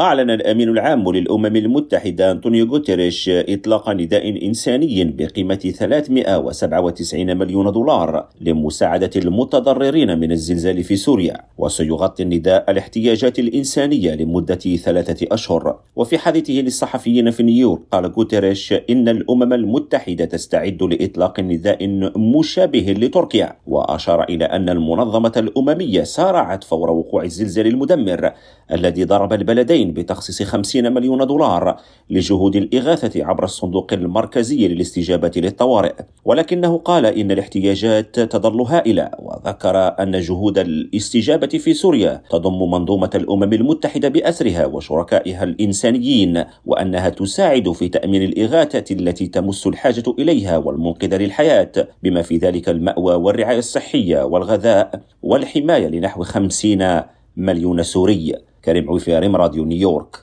أعلن الأمين العام للأمم المتحدة أنطونيو غوتيريش إطلاق نداء إنساني بقيمة 397 مليون دولار لمساعدة المتضررين من الزلزال في سوريا وسيغطي النداء الاحتياجات الإنسانية لمدة ثلاثة أشهر. وفي حديثه للصحفيين في نيويورك قال غوتيريش إن الأمم المتحدة تستعد لإطلاق نداء مشابه لتركيا وأشار إلى أن المنظمة الأممية سارعت فور وقوع الزلزال المدمر الذي ضرب البلدين بتخصيص 50 مليون دولار لجهود الإغاثة عبر الصندوق المركزي للاستجابة للطوارئ. ولكنه قال إن الاحتياجات تظل هائلة وذكر أن جهود الاستجابة في سوريا تضم منظومة الأمم المتحدة بأسرها وشركائها الإنسانيين وأنها تساعد في تأمين الإغاثة التي تمس الحاجة إليها والمنقذة للحياة بما في ذلك المأوى والرعاية الصحية والغذاء والحماية لنحو خمسين مليون سوري. كريم عويفي راديو نيويورك.